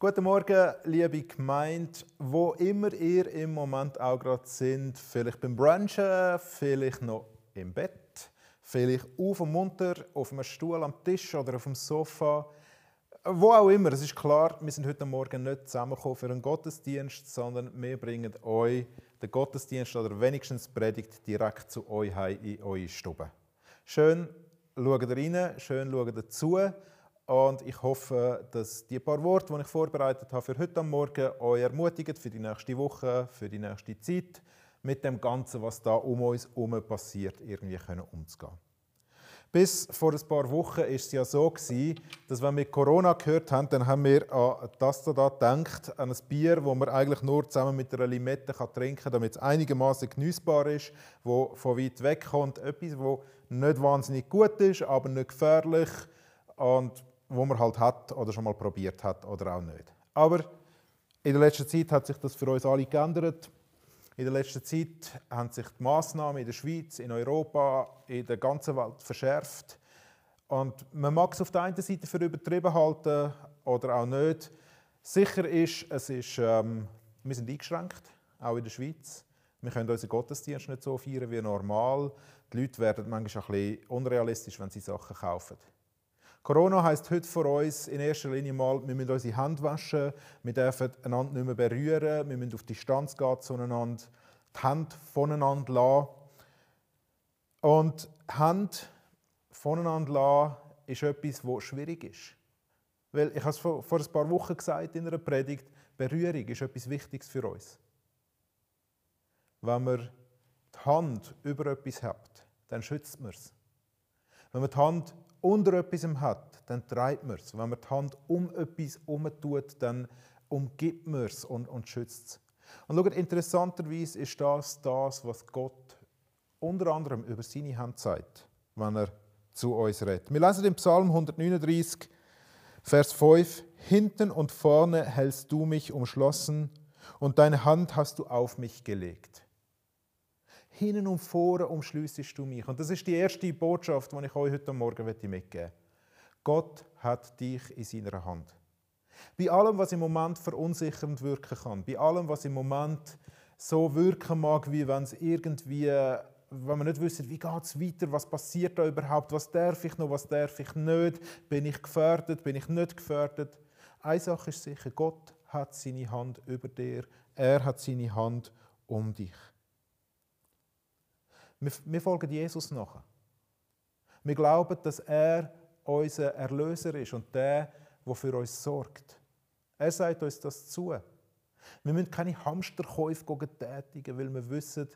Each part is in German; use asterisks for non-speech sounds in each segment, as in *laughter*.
Guten Morgen, liebe Gemeinde, wo immer ihr im Moment auch gerade sind. Vielleicht beim Brunchen, vielleicht noch im Bett, vielleicht auf dem Munter, auf einem Stuhl am Tisch oder auf dem Sofa. Wo auch immer, es ist klar, wir sind heute Morgen nicht zusammengekommen für einen Gottesdienst, sondern wir bringen euch den Gottesdienst oder wenigstens die Predigt direkt zu euch in eure Stube. Schön schaut rein, schön schaut ihr zu. Und ich hoffe, dass die paar Worte, die ich vorbereitet habe für heute Morgen, euch ermutigen für die nächste Woche, für die nächste Zeit, mit dem Ganzen, was da um uns herum passiert, irgendwie können umzugehen. Bis vor ein paar Wochen war es ja so, dass wenn wir Corona gehört haben, dann haben wir an das da gedacht, an ein Bier, das man eigentlich nur zusammen mit einer Limette trinken kann, damit es einigermaßen genießbar ist, wo von weit weg kommt. Etwas, das nicht wahnsinnig gut ist, aber nicht gefährlich und wo man halt hat oder schon mal probiert hat oder auch nicht. Aber in der letzten Zeit hat sich das für uns alle geändert. In der letzten Zeit haben sich die Massnahmen in der Schweiz, in Europa, in der ganzen Welt verschärft. Und man mag es auf der einen Seite für übertrieben halten oder auch nicht. Sicher ist, es ist ähm, wir sind eingeschränkt, auch in der Schweiz. Wir können unseren Gottesdienst nicht so feiern wie normal. Die Leute werden manchmal ein bisschen unrealistisch, wenn sie Sachen kaufen. Corona heißt heute für uns in erster Linie mal, wir müssen unsere Hände waschen, wir dürfen einander nicht mehr berühren, wir müssen auf Distanz gehen zueinander, die Hände voneinander lassen. Und Hände voneinander lassen ist etwas, das schwierig ist. Weil, ich habe es vor, vor ein paar Wochen gesagt in einer Predigt, Berührung ist etwas Wichtiges für uns. Wenn man die Hand über etwas hat, dann schützt man es. Wenn man die Hand unter etwas hat, dann treibt man es. Wenn man die Hand um etwas herum tut, dann umgibt man es und, und schützt es. Und schaut, interessanterweise ist das das, was Gott unter anderem über seine Hand sagt, wenn er zu uns redet. Wir lesen im Psalm 139, Vers 5, Hinten und vorne hältst du mich umschlossen und deine Hand hast du auf mich gelegt. Hinten und vorne umschliessest du mich. Und das ist die erste Botschaft, die ich euch heute Morgen mitgeben möchte. Gott hat dich in seiner Hand. Bei allem, was im Moment verunsichernd wirken kann, bei allem, was im Moment so wirken mag, wie wenn es irgendwie, wenn man nicht wissen, wie geht es weiter, was passiert da überhaupt, was darf ich noch, was darf ich nicht, bin ich gefährdet, bin ich nicht gefährdet. Eine Sache ist sicher, Gott hat seine Hand über dir, er hat seine Hand um dich. Wir, wir folgen Jesus nach. Wir glauben, dass er unser Erlöser ist und der, der für uns sorgt. Er sagt uns das zu. Wir müssen keine Hamsterkäufe tätigen, weil wir wissen,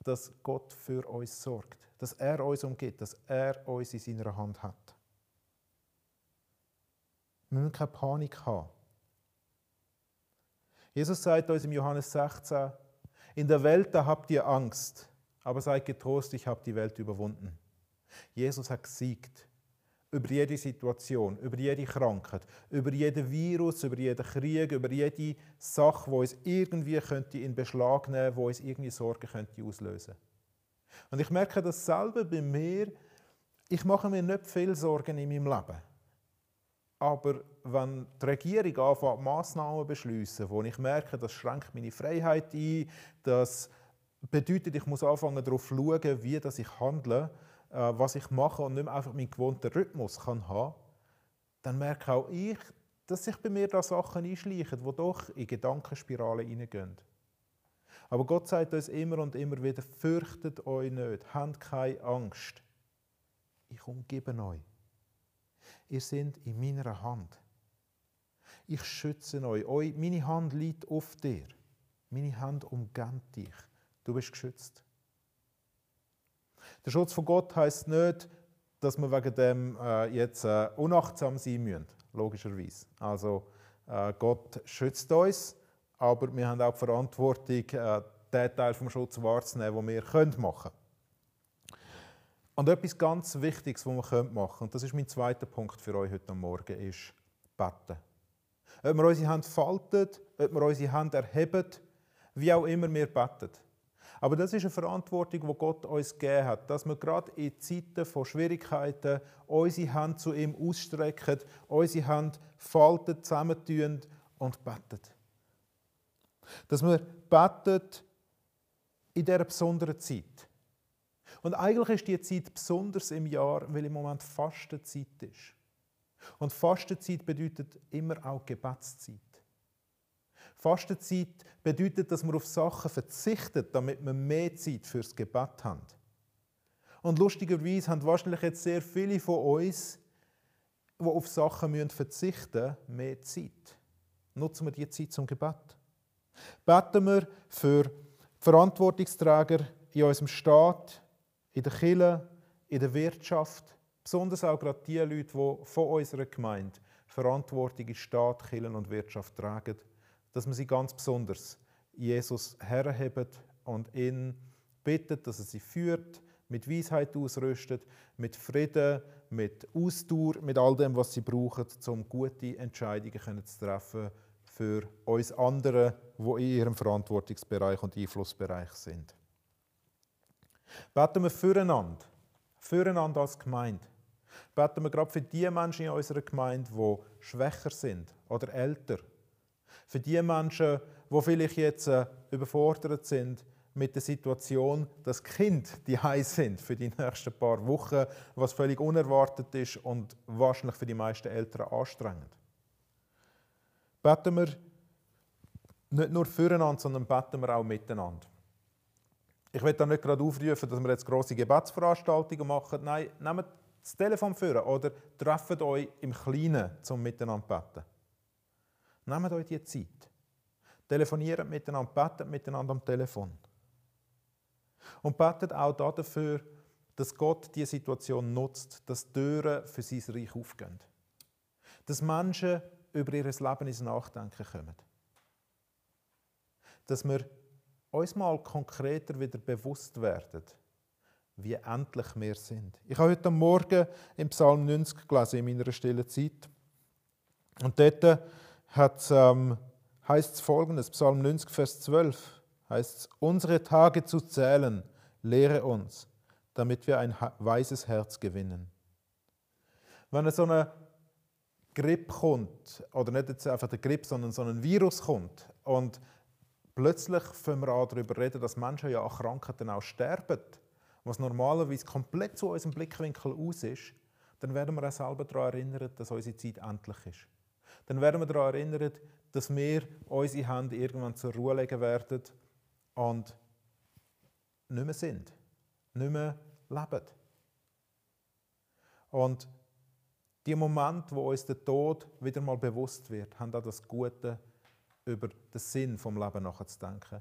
dass Gott für uns sorgt, dass er uns umgeht, dass er uns in seiner Hand hat. Wir müssen keine Panik haben. Jesus sagt uns im Johannes 16, in der Welt da habt ihr Angst, aber seid getrost, ich habe die Welt überwunden. Jesus hat gesiegt über jede Situation, über jede Krankheit, über jeden Virus, über jeden Krieg, über jede Sache, wo es irgendwie könnte in Beschlag nehmen, wo es irgendwie Sorgen könnte auslösen. Und ich merke dasselbe bei mir. Ich mache mir nicht viel Sorgen in meinem Leben. Aber wenn die Regierung anfängt, Massnahmen zu beschließen, wo ich merke, das schränkt meine Freiheit ein, das bedeutet, ich muss anfangen darauf zu schauen, wie dass ich handle, äh, was ich mache und nicht mehr einfach meinen gewohnten Rhythmus kann haben, dann merke auch ich, dass sich bei mir da Sachen einschleichen, die doch in Gedankenspiralen hineingehen. Aber Gott sagt uns immer und immer wieder, fürchtet euch nicht, habt keine Angst. Ich umgebe euch. Ihr seid in meiner Hand. Ich schütze euch. Meine Hand liegt auf dir. Meine Hand umgibt dich. Du bist geschützt. Der Schutz von Gott heißt nicht, dass wir wegen dem äh, jetzt äh, unachtsam sein müssen, logischerweise. Also äh, Gott schützt uns, aber wir haben auch die Verantwortung, äh, den Teil vom Schutz wahrzunehmen, den wir können machen können. Und etwas ganz Wichtiges, was wir machen können, und das ist mein zweiter Punkt für euch heute Morgen, ist beten. Ob wir unsere Hand falten, ob wir unsere Hand erheben, wie auch immer wir beten. Aber das ist eine Verantwortung, die Gott uns gegeben hat, dass wir gerade in Zeiten von Schwierigkeiten unsere Hand zu ihm ausstrecken, unsere Hand falten, zusammentun und betet. Dass wir betet in dieser besonderen Zeit. Und eigentlich ist diese Zeit besonders im Jahr, weil im Moment Fastenzeit ist. Und Fastenzeit bedeutet immer auch Gebetszeit. Fastenzeit bedeutet, dass man auf Sachen verzichtet, damit man mehr Zeit fürs Gebet hat. Und lustigerweise haben wahrscheinlich jetzt sehr viele von uns, die auf Sachen müssen verzichten müssen, mehr Zeit. Nutzen wir die Zeit zum Gebet. Beten wir für Verantwortungsträger in unserem Staat, in der Kirche, in der Wirtschaft, besonders auch gerade die Leute, die von unserer Gemeinde Verantwortung in Staat, Kirche und Wirtschaft tragen, dass man sie ganz besonders Jesus herhebt und ihn bittet, dass er sie führt, mit Weisheit ausrüstet, mit Frieden, mit Ausdauer, mit all dem, was sie brauchen, um gute Entscheidungen zu treffen für uns anderen, die in ihrem Verantwortungsbereich und Einflussbereich sind. Beten wir füreinander, füreinander als Gemeinde. Beten wir gerade für die Menschen in unserer Gemeinde, die schwächer sind oder älter. Für die Menschen, die vielleicht jetzt äh, überfordert sind mit der Situation, dass Kinder die heiß sind für die nächsten paar Wochen, was völlig unerwartet ist und wahrscheinlich für die meisten Eltern anstrengend. Beten wir nicht nur füreinander, sondern beten wir auch miteinander. Ich will da nicht gerade aufrufen, dass wir jetzt große Gebetsveranstaltungen machen. Nein, nehmt das Telefon führen oder trefft euch im Kleinen zum Miteinander beten. Nehmt euch die Zeit. Telefoniert miteinander, betet miteinander am Telefon. Und betet auch dafür, dass Gott diese Situation nutzt, dass Türen für sein Reich aufgehen. Dass Menschen über ihr Leben ins Nachdenken kommen. Dass wir uns mal konkreter wieder bewusst werden, wie endlich wir sind. Ich habe heute Morgen im Psalm 90 gelesen, in meiner stillen Zeit. Und dort hat, ähm, heißt es folgendes, Psalm 90, Vers 12, heißt es, unsere Tage zu zählen, lehre uns, damit wir ein weises Herz gewinnen. Wenn so eine Grippe kommt, oder nicht jetzt einfach der Grippe, sondern so ein Virus kommt und plötzlich fangen wir an darüber reden, dass Menschen ja an Krankheiten auch sterben, was normalerweise komplett zu unserem Blickwinkel aus ist, dann werden wir auch selber daran erinnert, dass unsere Zeit endlich ist. Dann werden wir daran erinnert, dass wir unsere Hände irgendwann zur Ruhe legen werden und nicht mehr sind, nicht mehr leben. Und die Momente, wo uns der Tod wieder mal bewusst wird, haben auch das Gute über den Sinn vom Leben nachzudenken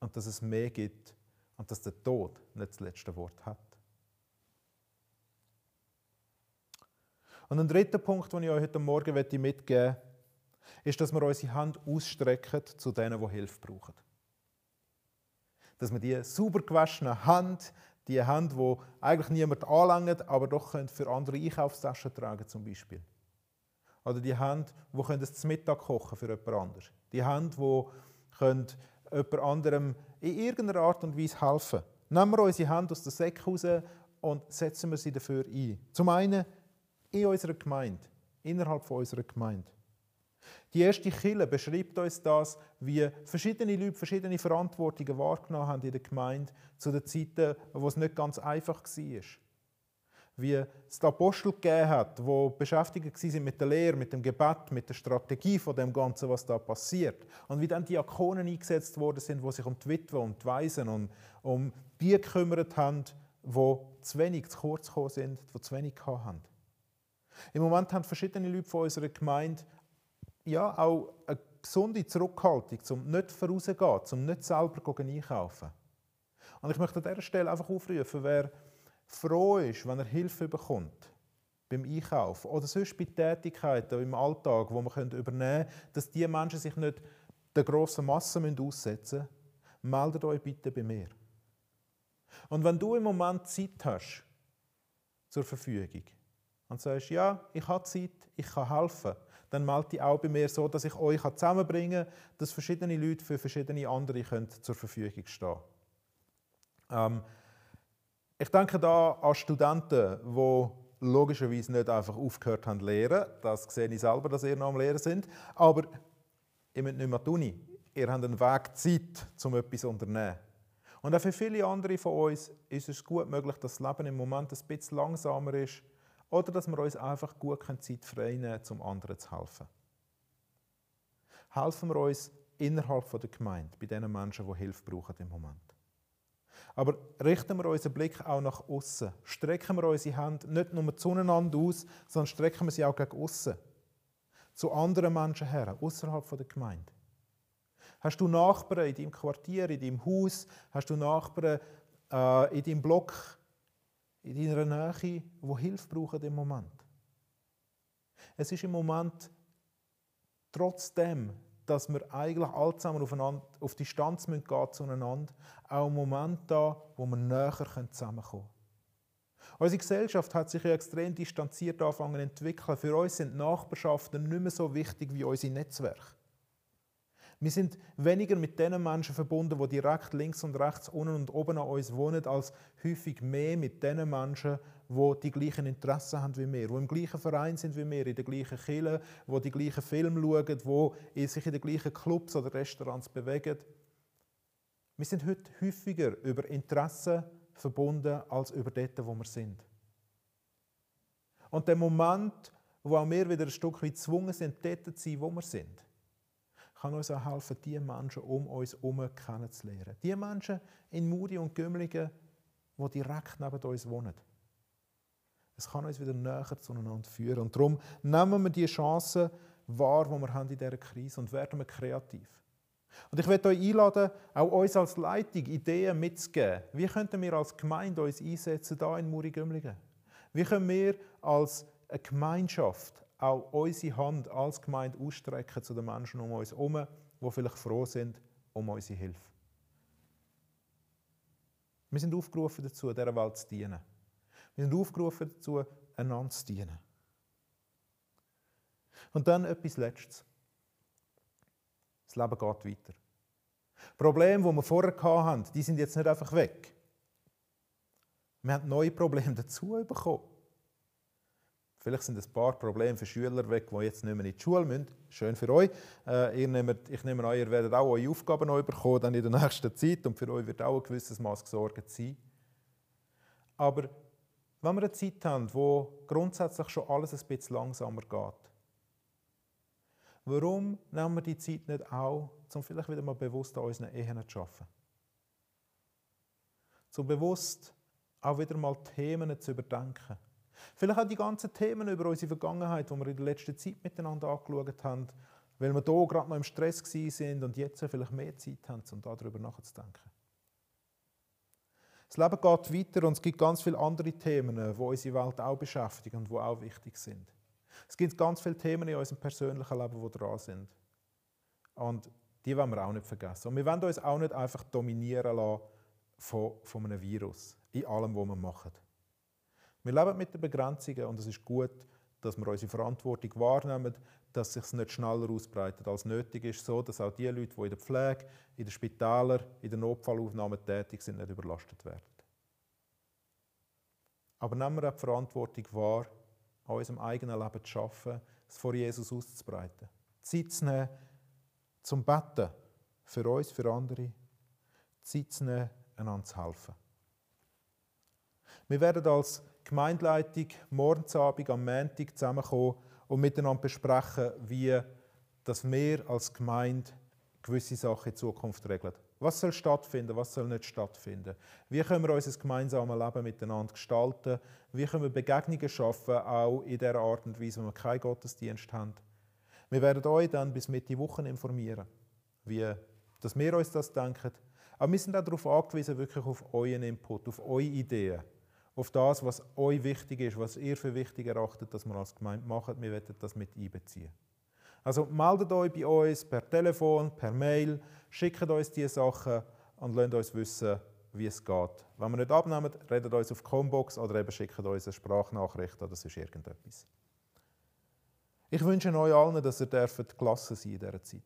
und dass es mehr gibt und dass der Tod nicht das letzte Wort hat. Und ein dritter Punkt, den ich euch heute Morgen mitgeben möchte, ist, dass wir unsere Hand ausstrecken zu denen, die Hilfe brauchen. Dass wir die sauber gewaschene Hand, die Hand, die eigentlich niemand anlangt, aber doch für andere Einkaufstaschen tragen zum Beispiel. Oder die Hand, die es zum Mittag kochen für jemand anderes. Die Hand, die jemand anderem in irgendeiner Art und Weise helfen Nehmen wir unsere Hand aus der Säcke raus und setzen wir sie dafür ein. Zum einen in unserer Gemeinde, innerhalb unserer Gemeinde. Die erste Kille beschreibt uns das, wie verschiedene Leute verschiedene Verantwortungen wahrgenommen haben in der Gemeinde zu den Zeiten, wo es nicht ganz einfach war wie es die Apostel gegeben hat, die beschäftigt waren mit der Lehre, mit dem Gebet, mit der Strategie von dem Ganzen, was da passiert. Und wie dann Diakonen eingesetzt worden sind, die sich um die Witwe und die Waisen und um die gekümmert haben, die zu wenig, zu kurz gekommen sind, die zu wenig haben. Im Moment haben verschiedene Leute von unserer Gemeinde ja, auch eine gesunde Zurückhaltung, um nicht vorauszugehen, um nicht selber einkaufen. Und ich möchte an dieser Stelle einfach aufrufen, wer froh ist, wenn er Hilfe bekommt beim Einkaufen oder sonst bei Tätigkeiten im Alltag, wo man übernehmen können, dass die Menschen sich nicht der grossen Masse aussetzen müssen, meldet euch bitte bei mir. Und wenn du im Moment Zeit hast zur Verfügung und sagst, ja, ich habe Zeit, ich kann helfen, dann melde dich auch bei mir so, dass ich euch zusammenbringen kann, dass verschiedene Leute für verschiedene andere können zur Verfügung stehen ähm, ich denke da an Studenten, die logischerweise nicht einfach aufgehört haben zu lehren. Das sehe ich selber, dass ihr noch am Lehren sind. Aber ihr müsst nicht mehr die Uni, ihr habt einen Weg Zeit, um etwas zu unternehmen. Und auch für viele andere von uns ist es gut möglich, dass das Leben im Moment ein bisschen langsamer ist oder dass wir uns einfach gut Zeit frei nehmen um anderen zu helfen. Helfen wir uns innerhalb der Gemeinde, bei den Menschen, die Hilfe brauchen im Moment. Aber richten wir unseren Blick auch nach außen. Strecken wir unsere Hände nicht nur zueinander aus, sondern strecken wir sie auch gegen außen. Zu anderen Menschen her, außerhalb der Gemeinde. Hast du Nachbarn in deinem Quartier, in deinem Haus? Hast du Nachbarn äh, in deinem Block, in deiner Nähe, die Hilfe brauchen im Moment? Es ist im Moment trotzdem dass wir eigentlich alle zusammen aufeinander, auf Distanz gehen müssen zueinander, auch ein Moment da, wo wir näher zusammenkommen können. Unsere Gesellschaft hat sich ja extrem distanziert angefangen zu entwickeln. Für uns sind Nachbarschaften nicht mehr so wichtig wie unsere Netzwerke. Wir sind weniger mit den Menschen verbunden, die direkt links und rechts, unten und oben an uns wohnen, als häufig mehr mit den Menschen, die die gleichen Interessen haben wie wir, die im gleichen Verein sind wie wir, in der gleichen Kirche, die die gleichen Filme schauen, die sich in den gleichen Clubs oder Restaurants bewegen. Wir sind heute häufiger über Interessen verbunden als über dort, wo wir sind. Und der Moment, wo auch wir wieder ein Stück weit gezwungen sind, dort zu sein, wo wir sind, kann uns auch helfen, die Menschen um uns herum kennenzulernen. Die Menschen in Muri und Gümligen, die direkt neben uns wohnen. Es kann uns wieder näher zueinander führen. Und darum nehmen wir die Chancen wahr, die wir haben in dieser Krise und werden wir kreativ. Und ich möchte euch einladen, auch uns als Leitung Ideen mitzugeben. Wie könnten wir als Gemeinde uns einsetzen, hier in Muri-Gümligen? Wie können wir als eine Gemeinschaft auch unsere Hand als Gemeinde ausstrecken zu den Menschen um uns herum, die vielleicht froh sind um unsere Hilfe. Wir sind aufgerufen dazu, dieser Welt zu dienen. Wir sind aufgerufen dazu, einander zu dienen. Und dann etwas Letztes. Das Leben geht weiter. Probleme, die wir vorher hatten, die sind jetzt nicht einfach weg. Wir haben neue Probleme dazu bekommen. Vielleicht sind ein paar Probleme für Schüler weg, die jetzt nicht mehr in die Schule müssen. Schön für euch. Äh, ihr nehmt, ich nehme an, ihr werdet auch eure Aufgaben neu bekommen dann in der *laughs* nächsten Zeit und für euch wird auch ein gewisses Maß gesorgt sein. Aber wenn wir eine Zeit haben, wo grundsätzlich schon alles ein bisschen langsamer geht, warum nehmen wir die Zeit nicht auch, um vielleicht wieder mal bewusst an unseren Ehen zu arbeiten? Um bewusst auch wieder mal Themen zu überdenken Vielleicht auch die ganzen Themen über unsere Vergangenheit, die wir in der letzten Zeit miteinander angeschaut haben, weil wir hier gerade noch im Stress sind und jetzt vielleicht mehr Zeit haben, um darüber nachzudenken. Das Leben geht weiter und es gibt ganz viele andere Themen, die unsere Welt auch beschäftigen und die auch wichtig sind. Es gibt ganz viele Themen in unserem persönlichen Leben, die dran sind. Und die wollen wir auch nicht vergessen. Und wir wollen uns auch nicht einfach dominieren lassen von, von einem Virus in allem, was wir machen. Wir leben mit den Begrenzungen und es ist gut, dass wir unsere Verantwortung wahrnehmen, dass es sich nicht schneller ausbreitet als nötig ist, so dass auch die Leute, die in der Pflege, in den Spitälern, in der Notfallaufnahme tätig sind, nicht überlastet werden. Aber nehmen wir auch die Verantwortung wahr, an unserem eigenen Leben zu schaffen, es vor Jesus auszubreiten. Zeit zu nehmen, zum Betten, für uns, für andere. Zeit zu nehmen, einander zu helfen. Wir werden als Gemeindeleitung morgen Abend am Montag zusammenkommen und miteinander besprechen, wie dass wir als Gemeinde gewisse Sachen in Zukunft regeln. Was soll stattfinden, was soll nicht stattfinden? Wie können wir unser gemeinsames Leben miteinander gestalten? Wie können wir Begegnungen schaffen, auch in der Art und Weise, wenn wir keinen Gottesdienst haben? Wir werden euch dann bis Mitte Woche informieren, wie dass wir uns das denken. Aber wir sind auch darauf angewiesen, wirklich auf euren Input, auf eure Ideen auf das, was euch wichtig ist, was ihr für wichtig erachtet, dass wir als Gemeinde machen. Wir werden das mit einbeziehen. Also meldet euch bei uns per Telefon, per Mail, schickt uns diese Sachen und lasst uns wissen, wie es geht. Wenn wir nicht abnehmen, redet uns auf Combox oder eben schickt uns eine Sprachnachricht oder sonst irgendetwas. Ich wünsche euch allen, dass ihr gelassen sein in dieser Zeit.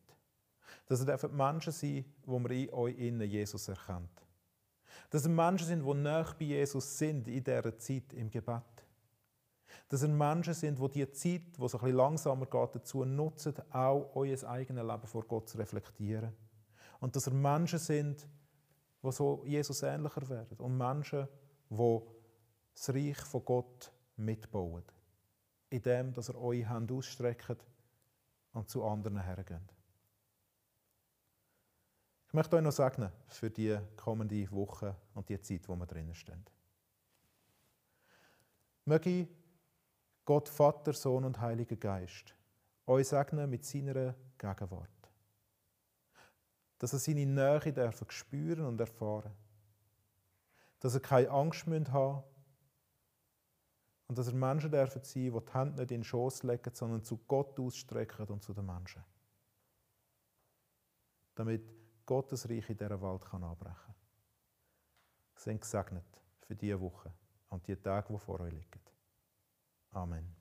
Dass ihr Menschen sein wo man in euch innen Jesus erkennt. Dass es Menschen sind, die nah bei Jesus sind in dieser Zeit im Gebet. Dass ihr Menschen sind, die die Zeit, es ein bisschen langsamer geht, dazu nutzen, auch euer eigenes Leben vor Gott zu reflektieren. Und dass ihr Menschen sind, die so Jesus ähnlicher werden. Und Menschen, die das Reich von Gott mitbauen. Indem, dass ihr eure Hände ausstreckt und zu anderen hergeht. Ich möchte euch noch segnen für die kommende Woche und die Zeit, wo wir drinnen stehen. Möge Gott, Vater, Sohn und Heiliger Geist euch segnen mit seiner Gegenwart. Dass er seine Nähe dürfen spüren und erfahren. Dass er keine Angst haben müssen und dass er Menschen dürfen sein, die die Hände nicht in den Schoß legen, sondern zu Gott ausstrecken und zu den Menschen. Damit Gottes Reich in dieser Welt kann anbrechen kann. Sind gesegnet für diese Woche und die Tage, die vor euch liegen. Amen.